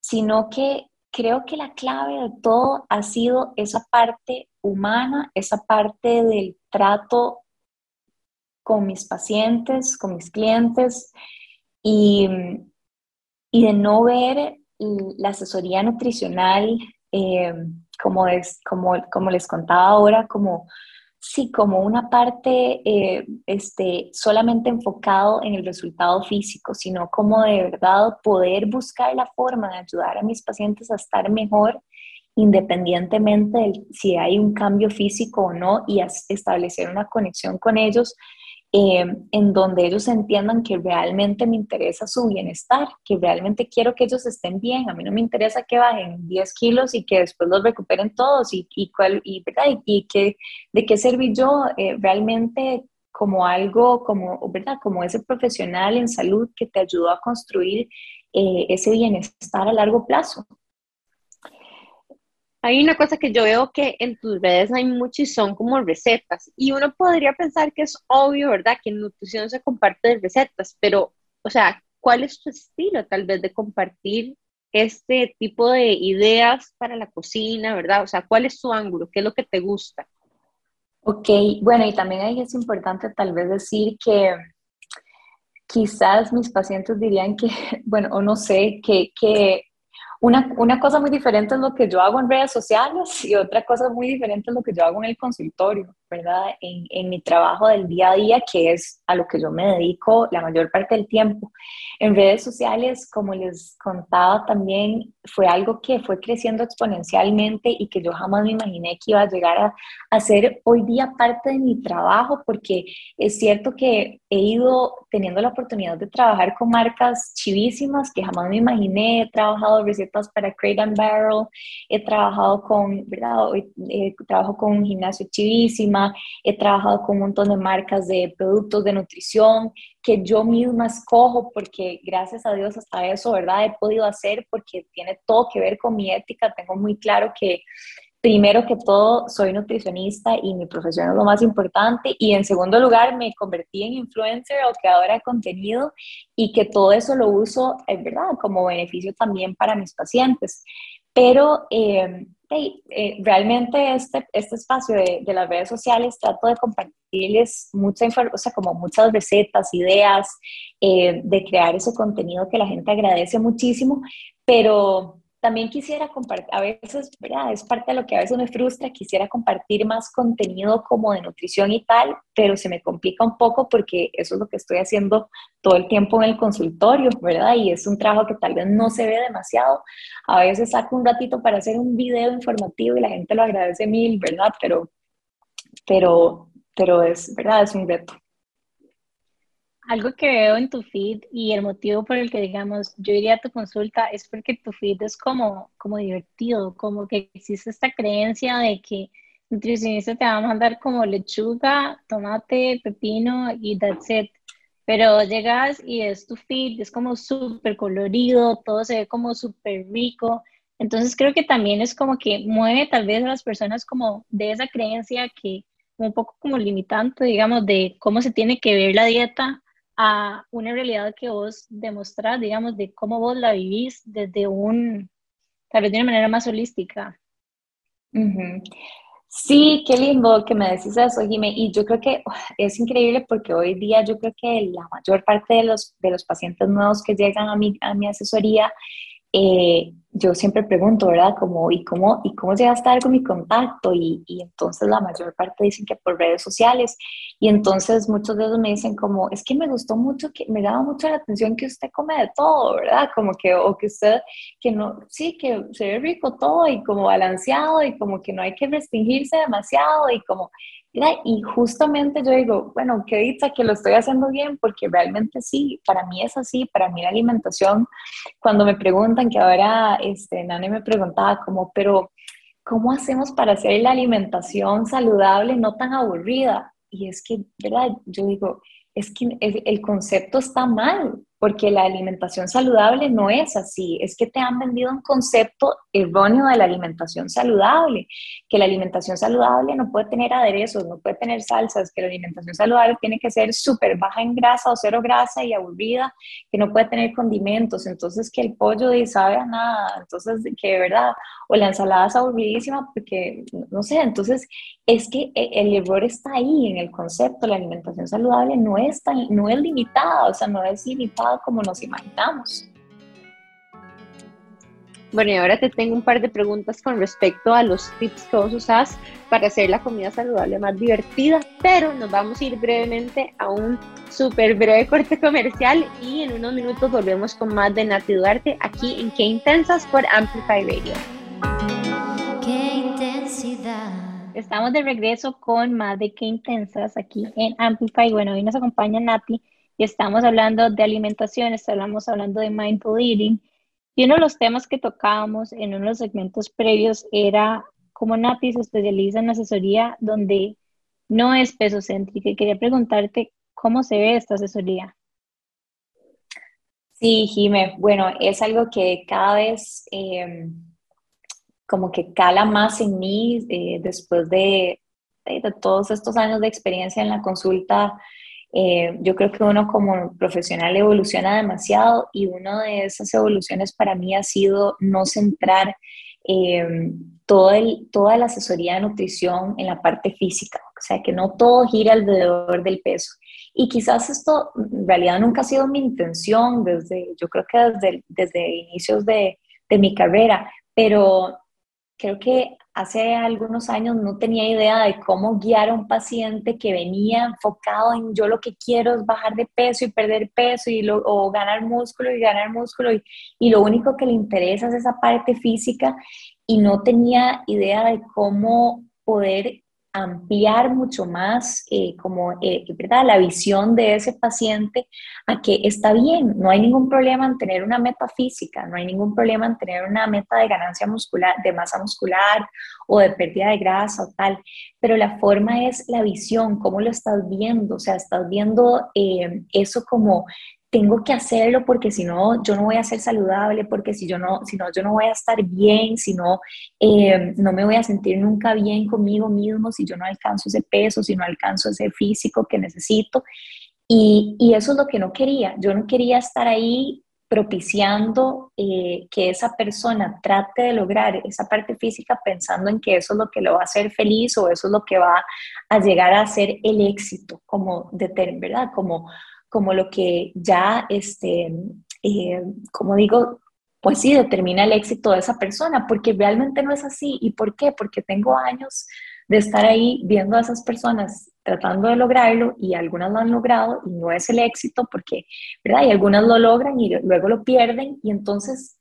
sino que creo que la clave de todo ha sido esa parte humana, esa parte del trato con mis pacientes, con mis clientes y, y de no ver la asesoría nutricional, eh, como, es, como, como les contaba ahora, como Sí, como una parte eh, este, solamente enfocado en el resultado físico, sino como de verdad poder buscar la forma de ayudar a mis pacientes a estar mejor independientemente de si hay un cambio físico o no y establecer una conexión con ellos eh, en donde ellos entiendan que realmente me interesa su bienestar, que realmente quiero que ellos estén bien. A mí no me interesa que bajen 10 kilos y que después los recuperen todos y, y, cuál, y, y que, de qué serví yo eh, realmente como algo, como, ¿verdad? como ese profesional en salud que te ayudó a construir eh, ese bienestar a largo plazo. Hay una cosa que yo veo que en tus redes hay muchas y son como recetas. Y uno podría pensar que es obvio, ¿verdad? Que en nutrición se comparte recetas, pero, o sea, ¿cuál es tu estilo tal vez de compartir este tipo de ideas para la cocina, ¿verdad? O sea, ¿cuál es tu ángulo? ¿Qué es lo que te gusta? Ok, bueno, y también ahí es importante tal vez decir que quizás mis pacientes dirían que, bueno, o no sé, que, que una, una, cosa muy diferente es lo que yo hago en redes sociales y otra cosa muy diferente es lo que yo hago en el consultorio. ¿Verdad? En, en, mi trabajo del día a día, que es a lo que yo me dedico la mayor parte del tiempo. En redes sociales, como les contaba también, fue algo que fue creciendo exponencialmente y que yo jamás me imaginé que iba a llegar a, a ser hoy día parte de mi trabajo, porque es cierto que he ido teniendo la oportunidad de trabajar con marcas chivísimas que jamás me imaginé. He trabajado recetas para Crate and Barrel, he trabajado con, ¿verdad? He, trabajo con un gimnasio chivísima, he trabajado con un montón de marcas de productos de nutrición que yo misma escojo porque gracias a Dios hasta eso, ¿verdad? He podido hacer porque tiene todo que ver con mi ética. Tengo muy claro que primero que todo, soy nutricionista y mi profesión es lo más importante. Y en segundo lugar, me convertí en influencer o creadora de contenido y que todo eso lo uso, es verdad, como beneficio también para mis pacientes. Pero eh, eh, realmente este, este espacio de, las redes sociales trato de compartirles mucha o sea, como muchas recetas, ideas, eh, de crear ese contenido que la gente agradece muchísimo, pero también quisiera compartir, a veces, ¿verdad? Es parte de lo que a veces me frustra, quisiera compartir más contenido como de nutrición y tal, pero se me complica un poco porque eso es lo que estoy haciendo todo el tiempo en el consultorio, ¿verdad? Y es un trabajo que tal vez no se ve demasiado. A veces saco un ratito para hacer un video informativo y la gente lo agradece mil, ¿verdad? Pero, pero, pero es, ¿verdad? Es un reto. Algo que veo en tu feed y el motivo por el que, digamos, yo iría a tu consulta es porque tu feed es como, como divertido, como que existe esta creencia de que nutricionista te va a mandar como lechuga, tomate, pepino y that's it. Pero llegas y es tu feed, es como súper colorido, todo se ve como súper rico. Entonces creo que también es como que mueve tal vez a las personas como de esa creencia que un poco como limitante, digamos, de cómo se tiene que ver la dieta a una realidad que vos demostrás, digamos, de cómo vos la vivís desde un, tal vez de una manera más holística. Sí, qué lindo que me decís eso, Jimé. Y yo creo que es increíble porque hoy día yo creo que la mayor parte de los, de los pacientes nuevos que llegan a mi, a mi asesoría eh, yo siempre pregunto, ¿verdad? Como, ¿y cómo, y cómo llega a estar con mi contacto? Y, y, entonces la mayor parte dicen que por redes sociales. Y entonces muchos de ellos me dicen como, es que me gustó mucho, que me daba mucho la atención que usted come de todo, ¿verdad? Como que, o que usted, que no, sí, que se ve rico todo y como balanceado y como que no hay que restringirse demasiado y como, y justamente yo digo, bueno, qué dicha que lo estoy haciendo bien, porque realmente sí, para mí es así, para mí la alimentación, cuando me preguntan, que ahora este, Nane me preguntaba como, pero ¿cómo hacemos para hacer la alimentación saludable no tan aburrida? Y es que, ¿verdad? Yo digo, es que el concepto está mal, porque la alimentación saludable no es así, es que te han vendido un concepto erróneo de la alimentación saludable, que la alimentación saludable no puede tener aderezos, no puede tener salsas, que la alimentación saludable tiene que ser súper baja en grasa o cero grasa y aburrida, que no puede tener condimentos, entonces que el pollo de sabe a nada, entonces que de verdad, o la ensalada es aburridísima porque, no sé, entonces es que e, el error está ahí en el concepto, la alimentación saludable no es, tan, no es limitada, o sea, no es limitada como nos imaginamos. Bueno, y ahora te tengo un par de preguntas con respecto a los tips que vos usás para hacer la comida saludable más divertida, pero nos vamos a ir brevemente a un súper breve corte comercial y en unos minutos volvemos con más de Nati Duarte aquí en Qué Intensas por Amplify Radio. Estamos de regreso con más de Qué Intensas aquí en Amplify. Bueno, hoy nos acompaña Nati y estamos hablando de alimentación, estamos hablando de mindful eating. Y uno de los temas que tocábamos en uno de los segmentos previos era cómo Nati se especializa en asesoría donde no es peso céntrica. Y quería preguntarte cómo se ve esta asesoría. Sí, Jime, bueno, es algo que cada vez em, como que cala más en mí eh, después de, de, todos estos años de experiencia en la consulta eh, yo creo que uno como profesional evoluciona demasiado y una de esas evoluciones para mí ha sido no centrar eh, todo el, toda la asesoría de nutrición en la parte física, o sea, que no todo gira alrededor del peso. Y quizás esto en realidad nunca ha sido mi intención desde, yo creo que desde, desde inicios de, de mi carrera, pero creo que hace algunos años no tenía idea de cómo guiar a un paciente que venía enfocado en yo lo que quiero es bajar de peso y perder peso y lo, o ganar músculo y ganar músculo y, y lo único que le interesa es esa parte física y no tenía idea de cómo poder ampliar mucho más eh, como, eh, ¿verdad? la visión de ese paciente a que está bien, no hay ningún problema en tener una meta física, no hay ningún problema en tener una meta de ganancia muscular, de masa muscular o de pérdida de grasa o tal, pero la forma es la visión, cómo lo estás viendo, o sea, estás viendo eh, eso como tengo que hacerlo porque si no, yo no voy a ser saludable, porque si, yo no, si no, yo no voy a estar bien, si no, eh, no me voy a sentir nunca bien conmigo mismo, si yo no alcanzo ese peso, si no alcanzo ese físico que necesito. Y, y eso es lo que no quería. Yo no quería estar ahí propiciando eh, que esa persona trate de lograr esa parte física pensando en que eso es lo que lo va a hacer feliz o eso es lo que va a llegar a ser el éxito, como de ¿verdad? Como, como lo que ya, este, eh, como digo, pues sí, determina el éxito de esa persona, porque realmente no es así. ¿Y por qué? Porque tengo años de estar ahí viendo a esas personas tratando de lograrlo y algunas lo han logrado y no es el éxito porque, ¿verdad? Y algunas lo logran y luego lo pierden y entonces,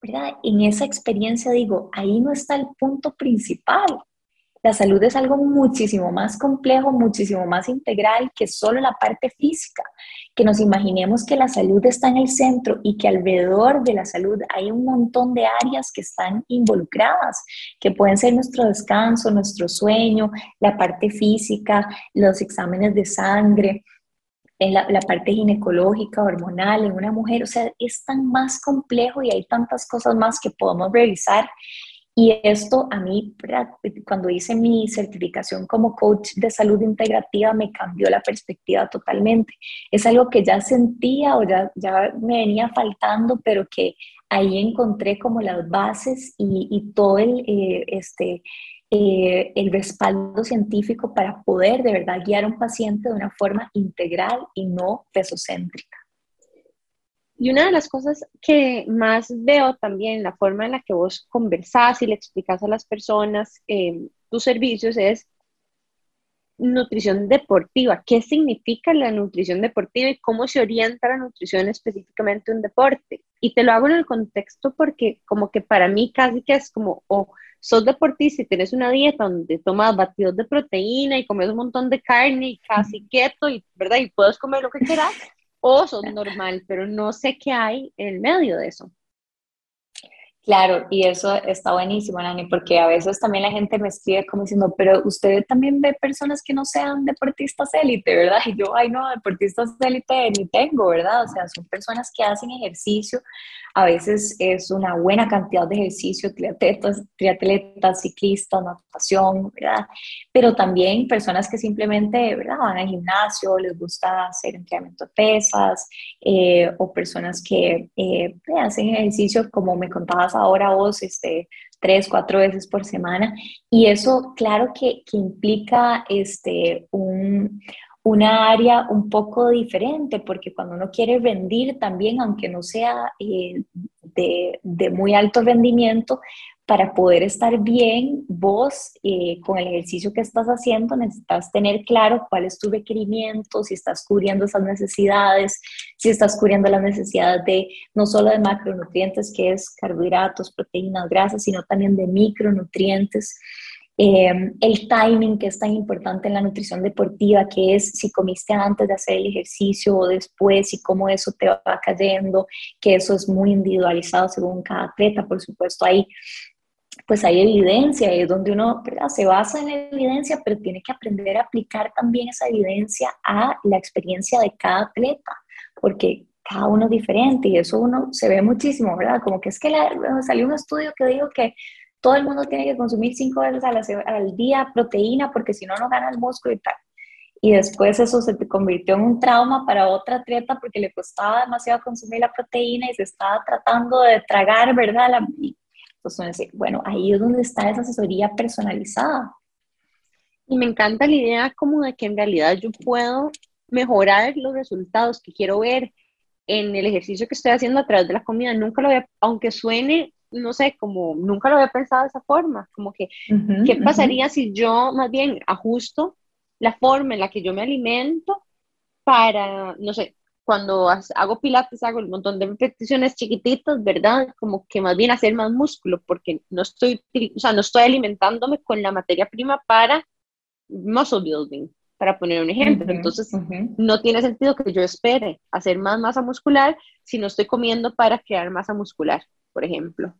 ¿verdad? En esa experiencia digo, ahí no está el punto principal. La salud es algo muchísimo más complejo, muchísimo más integral que solo la parte física. Que nos imaginemos que la salud está en el centro y que alrededor de la salud hay un montón de áreas que están involucradas, que pueden ser nuestro descanso, nuestro sueño, la parte física, los exámenes de sangre, en la, parte ginecológica, hormonal en una mujer, o sea, es tan más complejo y hay tantas cosas más que podemos revisar y esto a mí, cuando hice mi certificación como coach de salud integrativa, me cambió la perspectiva totalmente. Es algo que ya sentía o ya, me venía faltando, pero que ahí encontré como las bases y, y todo el, eh, este, eh, el respaldo científico para poder de verdad guiar a un paciente de una forma integral y no pesocéntrica. Y una de las cosas que más veo también, la forma en la que vos conversás y le explicas a las personas eh, tus servicios es nutrición deportiva. ¿Qué significa la nutrición deportiva y cómo se orienta la nutrición específicamente en un deporte? Y te lo hago en el contexto porque como que para mí casi que es como, o sos deportista y tienes una dieta donde tomas batidos de proteína y comes un montón de carne y casi keto, y, ¿verdad? Y puedes comer lo que quieras, o son normal, pero no sé qué hay en medio de eso. Claro, y eso está buenísimo, Nani, porque a veces también la gente me escribe como diciendo, pero usted también ve personas que no sean deportistas élite, ¿verdad? Y yo, ay, no, deportistas élite ni tengo, ¿verdad? O sea, son personas que hacen ejercicio, a veces es una buena cantidad de ejercicio, triatletas, triatletas ciclistas, natación, ¿verdad? Pero también personas que simplemente. Van al gimnasio, les gusta hacer entrenamiento de pesas, eh, o personas que eh, hacen ejercicio, como me contabas ahora vos, este, tres, cuatro veces por semana. Y eso, claro que, que implica este, un, una área un poco diferente, porque cuando uno quiere rendir también, aunque no sea eh, de, de, muy alto rendimiento, para poder estar bien, vos eh, con el ejercicio que estás haciendo necesitas tener claro cuál es tu requerimiento, si estás cubriendo esas necesidades, si estás cubriendo las necesidades de no solo de macronutrientes, que es carbohidratos, proteínas, grasas, sino también de micronutrientes. Eh, el timing que es tan importante en la nutrición deportiva, que es si comiste antes de hacer el ejercicio o después y cómo eso te va cayendo, que eso es muy individualizado según cada atleta, por supuesto, ahí pues hay evidencia, es donde uno se basa en la evidencia, pero tiene que aprender a aplicar también esa evidencia a la experiencia de cada atleta, porque cada uno es diferente y eso uno se ve muchísimo, ¿verdad? Como que es que salió un estudio que dijo que todo el mundo tiene que consumir cinco veces al día proteína porque si no, no gana el músculo y tal. Y después eso se convirtió en un trauma para otra atleta porque le costaba demasiado consumir la proteína y se estaba tratando de tragar, ¿verdad? Entonces, bueno, ahí es donde está esa asesoría personalizada. Y me encanta la idea como de que en realidad yo puedo mejorar los resultados que quiero ver en el ejercicio que estoy haciendo a través de la comida. Nunca lo había, aunque suene no sé, como nunca lo había pensado de esa forma, como que, ¿qué pasaría si yo más bien ajusto la forma en la que yo me alimento para, no sé, cuando hago pilates hago un montón de repeticiones chiquititas, ¿verdad? Como que más bien hacer más músculo, porque no estoy, o sea, no estoy alimentándome con la materia prima para muscle building, para poner un ejemplo. Entonces, no tiene sentido que yo espere hacer más masa muscular si no estoy comiendo para crear masa muscular, por ejemplo.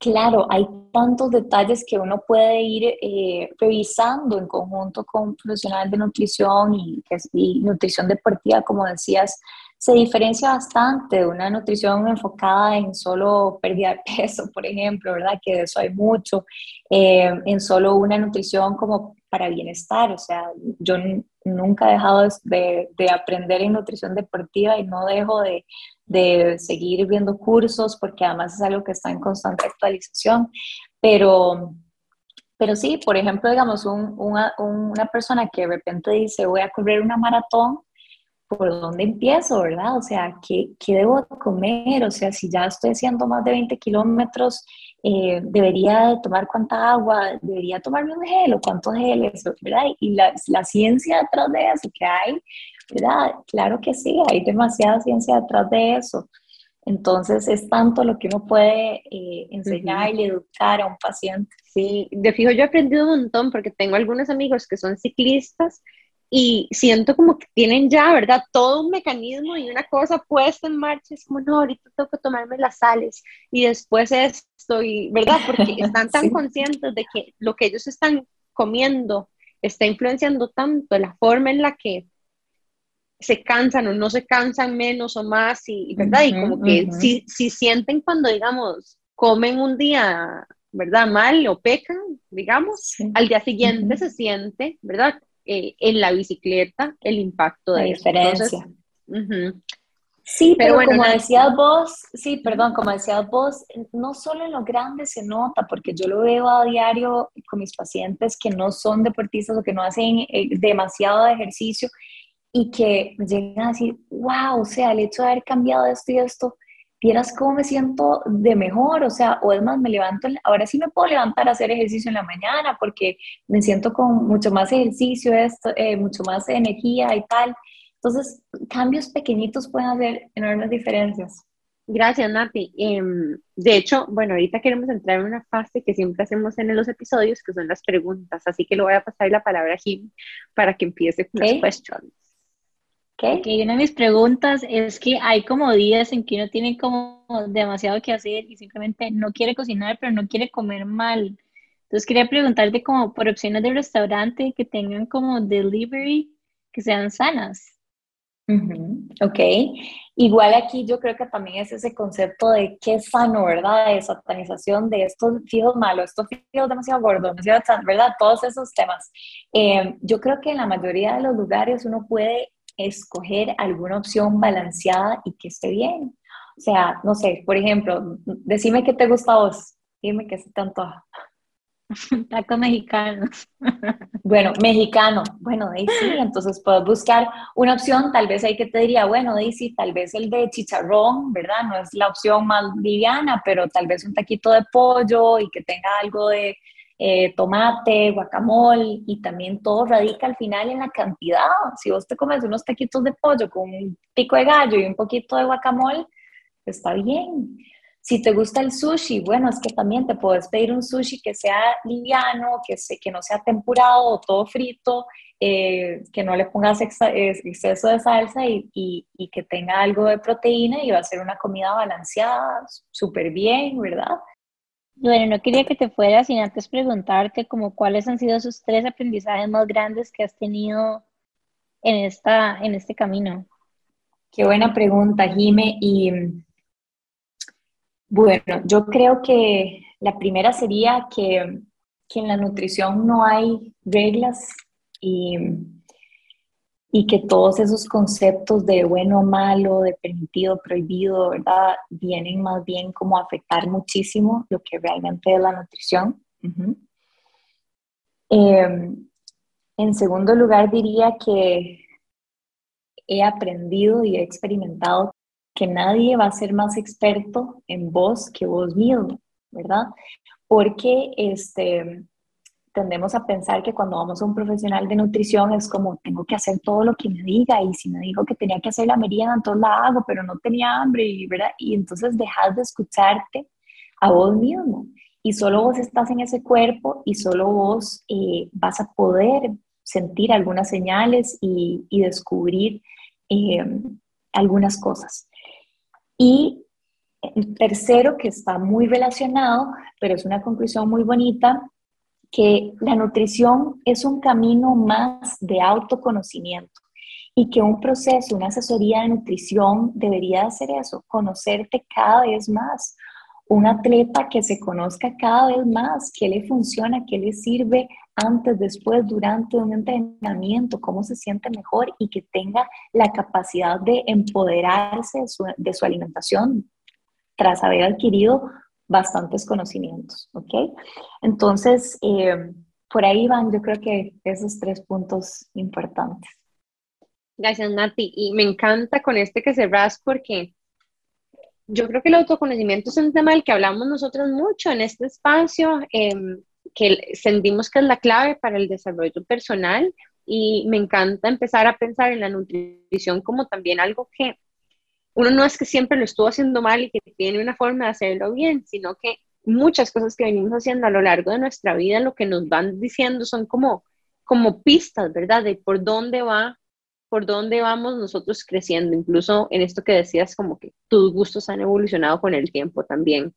Claro, hay tantos detalles que uno puede ir eh, revisando en conjunto con profesionales de nutrición y, nutrición deportiva, como decías, se diferencia bastante de una nutrición enfocada en solo pérdida de peso, por ejemplo, ¿verdad? Que de eso hay mucho, eh, en solo una nutrición como para bienestar, o sea, yo nunca he dejado de, de aprender en nutrición deportiva y no dejo de de seguir viendo cursos, porque además es algo que está en constante actualización. Pero, pero sí, por ejemplo, digamos, una, una persona que de repente dice, voy a correr una maratón, ¿por dónde empiezo, verdad? O sea, ¿qué, ¿qué, debo comer? O sea, si ya estoy haciendo más de 20 kilómetros, eh, ¿debería tomar cuánta agua? ¿Debería tomarme un gel o cuántos geles? ¿Verdad? Y la, la ciencia detrás de eso que hay, ¿verdad? Claro que sí, hay demasiada ciencia detrás de eso. Entonces es tanto lo que uno puede eh, enseñar y educar a un paciente. Sí, de fijo yo he aprendido un montón porque tengo algunos amigos que son ciclistas y siento como que tienen ya, ¿verdad? Todo un mecanismo y una cosa puesta en marcha. Es como, no, ahorita tengo que tomarme las sales y después estoy, ¿verdad? Porque están tan conscientes de que lo que ellos están comiendo está influenciando tanto la forma en la que se cansan o no se cansan menos o más, y, ¿verdad? y como que si, si, sienten cuando, digamos, comen un día, ¿verdad? Mal o pecan, digamos, al día siguiente se siente, ¿verdad? Eh, en la bicicleta el impacto de la diferencia. Sí, pero, bueno, como decías vos, sí, perdón, como decías vos, no solo en lo grande se nota, porque yo lo veo a diario con mis pacientes que no son deportistas o que no hacen eh, demasiado de ejercicio y que llegan a decir, wow, o sea, el hecho de haber cambiado esto y esto, vieras cómo me siento de mejor, o sea, o es más, me levanto, ahora sí me puedo levantar a hacer ejercicio en la mañana porque me siento con mucho más ejercicio, esto, eh, mucho más energía y tal. Entonces, cambios pequeñitos pueden hacer enormes diferencias. Gracias, Nati. Em, de hecho, bueno, ahorita queremos entrar en una fase que siempre hacemos en los episodios, que son las preguntas, así que le voy a pasar la palabra a Jim para que empiece con las questions. Okay. Una de mis preguntas es que hay como días en que uno tiene como demasiado que hacer y simplemente no quiere cocinar, pero no quiere comer mal. Entonces quería preguntarte como por opciones de restaurante que tengan como delivery, que sean sanas. Ok, igual aquí yo creo que también es ese concepto de qué es sano, ¿verdad? De satanización de estos fijos malos, estos fijos demasiado gordos, demasiado ¿verdad? Todos esos temas. Eh, yo creo que en la mayoría de los lugares uno puede escoger alguna opción balanceada y que esté bien. O sea, no sé, por ejemplo, decime qué te gusta a vos, dime qué se tanto. Taco mexicano. Bueno, mexicano. Bueno, ahí sí, entonces puedes buscar una opción, tal vez ahí que te diría, bueno, Daisy, tal vez el de chicharrón, ¿verdad? No es la opción más liviana, pero tal vez un taquito de pollo y que tenga algo de eh, tomate, guacamole y también todo radica al final en la cantidad. Si vos te comes unos taquitos de pollo con un pico de gallo y un poquito de guacamole, está bien. Si te gusta el sushi, bueno, es que también te puedes pedir un sushi que sea liviano, que, se, que no sea tempurado o todo frito, eh, que no le pongas exceso de salsa y, y, y, que tenga algo de proteína y va a ser una comida balanceada, súper bien, ¿verdad? Bueno, no quería que te fueras sin antes preguntarte como cuáles han sido esos tres aprendizajes más grandes que has tenido en, esta, en este camino. Qué buena pregunta, Jime. Y bueno, yo creo que la primera sería que, que en la nutrición no hay reglas y y que todos esos conceptos de bueno, malo, de permitido, prohibido, ¿verdad? Vienen más bien como a afectar muchísimo lo que realmente es la nutrición. Em, en segundo lugar, diría que he aprendido y he experimentado que nadie va a ser más experto en vos que vos mismo, ¿verdad? Porque este, tendemos a pensar que cuando vamos a un profesional de nutrición es como tengo que hacer todo lo que me diga y si me dijo que tenía que hacer la merienda, entonces la hago, pero no tenía hambre, y, ¿verdad? Y entonces dejas de escucharte a vos mismo y solo vos estás en ese cuerpo y solo vos eh, vas a poder sentir algunas señales y, descubrir eh, algunas cosas. Y tercero, que está muy relacionado, pero es una conclusión muy bonita, que la nutrición es un camino más de autoconocimiento y que un proceso, una asesoría de nutrición debería hacer eso, conocerte cada vez más. Un atleta que se conozca cada vez más, qué le funciona, qué le sirve antes, después, durante un entrenamiento, cómo se siente mejor y que tenga la capacidad de empoderarse de su, de su alimentación tras haber adquirido bastantes conocimientos, ¿ok? Entonces, eh, por ahí van, yo creo que esos tres puntos importantes. Gracias, Nati. Y me encanta con este que cerrás porque yo creo que el autoconocimiento es un tema del que hablamos nosotros mucho en este espacio, em, que sentimos que es la clave para el desarrollo personal y me encanta empezar a pensar en la nutrición como también algo que uno no es que siempre lo estuvo haciendo mal y que tiene una forma de hacerlo bien, sino que muchas cosas que venimos haciendo a lo largo de nuestra vida, lo que nos van diciendo son como, como pistas, ¿verdad? De por dónde va, por dónde vamos nosotros creciendo, incluso en esto que decías, como que tus gustos han evolucionado con el tiempo también.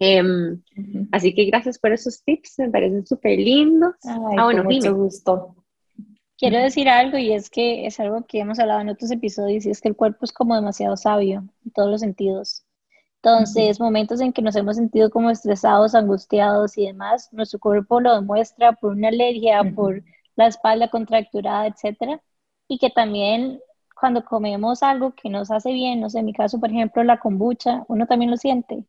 Em, así que gracias por esos tips, me parecen súper lindos. ah, bueno, mucho gusto. Quiero decir algo y es que es algo que hemos hablado en otros episodios y es que el cuerpo es como demasiado sabio en todos los sentidos. Entonces, momentos en que nos hemos sentido como estresados, angustiados y demás, nuestro cuerpo lo demuestra por una alergia, por la espalda contracturada, etcétera, y que también cuando comemos algo que nos hace bien, no sé, en mi caso, por ejemplo, la kombucha, uno también lo siente.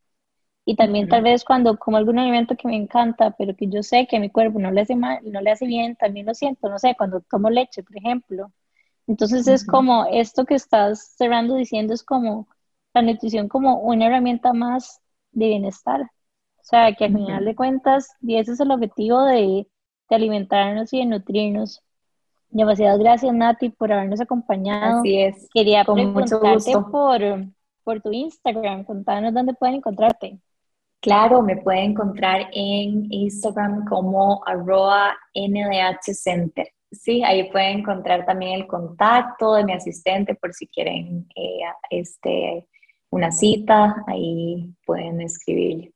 Y también tal vez cuando como algún alimento que me encanta, pero que yo sé que a mi cuerpo no le hace mal, no le hace bien, también lo siento, no sé, cuando tomo leche, por ejemplo. Entonces es como esto que estás cerrando diciendo es como la nutrición como una herramienta más de bienestar. O sea, que al final de cuentas, y ese es el objetivo de, de alimentarnos y de nutrirnos. Demasiadas gracias, Nati, por habernos acompañado. Así es. Quería preguntarte por, por tu Instagram. Contanos dónde pueden encontrarte. Claro, me pueden encontrar en Instagram como arroba Center. Sí, ahí pueden encontrar también el contacto de mi asistente por si quieren eh, este, una cita, ahí pueden escribir.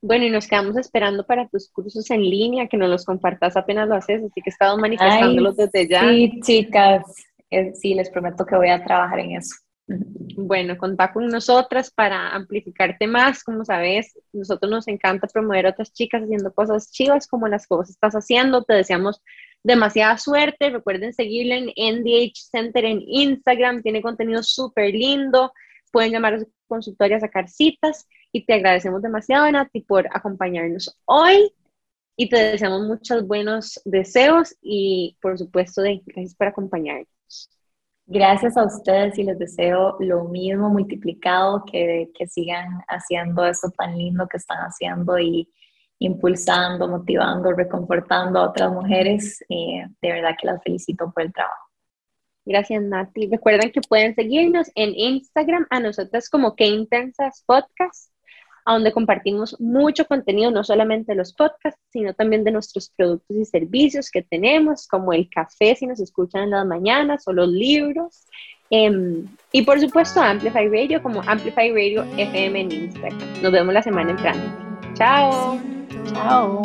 Bueno, y nos quedamos esperando para tus cursos en línea, que nos los compartas apenas lo haces, así que he estado manifestándolos desde ya. Sí, chicas, eh, sí, les prometo que voy a trabajar en eso. Bueno, contá con nosotras para amplificarte más. Como sabes, nosotros nos encanta promover a otras chicas haciendo cosas chivas como las cosas estás haciendo. Te deseamos demasiada suerte. Recuerden seguirle en NDH Center en Instagram. Tiene contenido súper lindo. Pueden llamar a su consultorio a sacar citas. Y te agradecemos demasiado, Nati, por acompañarnos hoy. Y te deseamos muchos buenos deseos y, por supuesto, de, gracias por acompañarnos. Gracias a ustedes y les deseo lo mismo multiplicado, que, que sigan haciendo esto tan lindo que están haciendo y impulsando, motivando, reconfortando a otras mujeres. Eh, de verdad que las felicito por el trabajo. Gracias, Nati. Recuerden que pueden seguirnos en Instagram a nosotras como Que Intensas Podcast a donde compartimos mucho contenido, no solamente de los podcasts, sino también de nuestros productos y servicios que tenemos, como el café, si nos escuchan en las mañanas, o los libros. Em, y por supuesto, Amplify Radio, como Amplify Radio FM en Instagram. Nos vemos la semana entrante. Chao. Chao.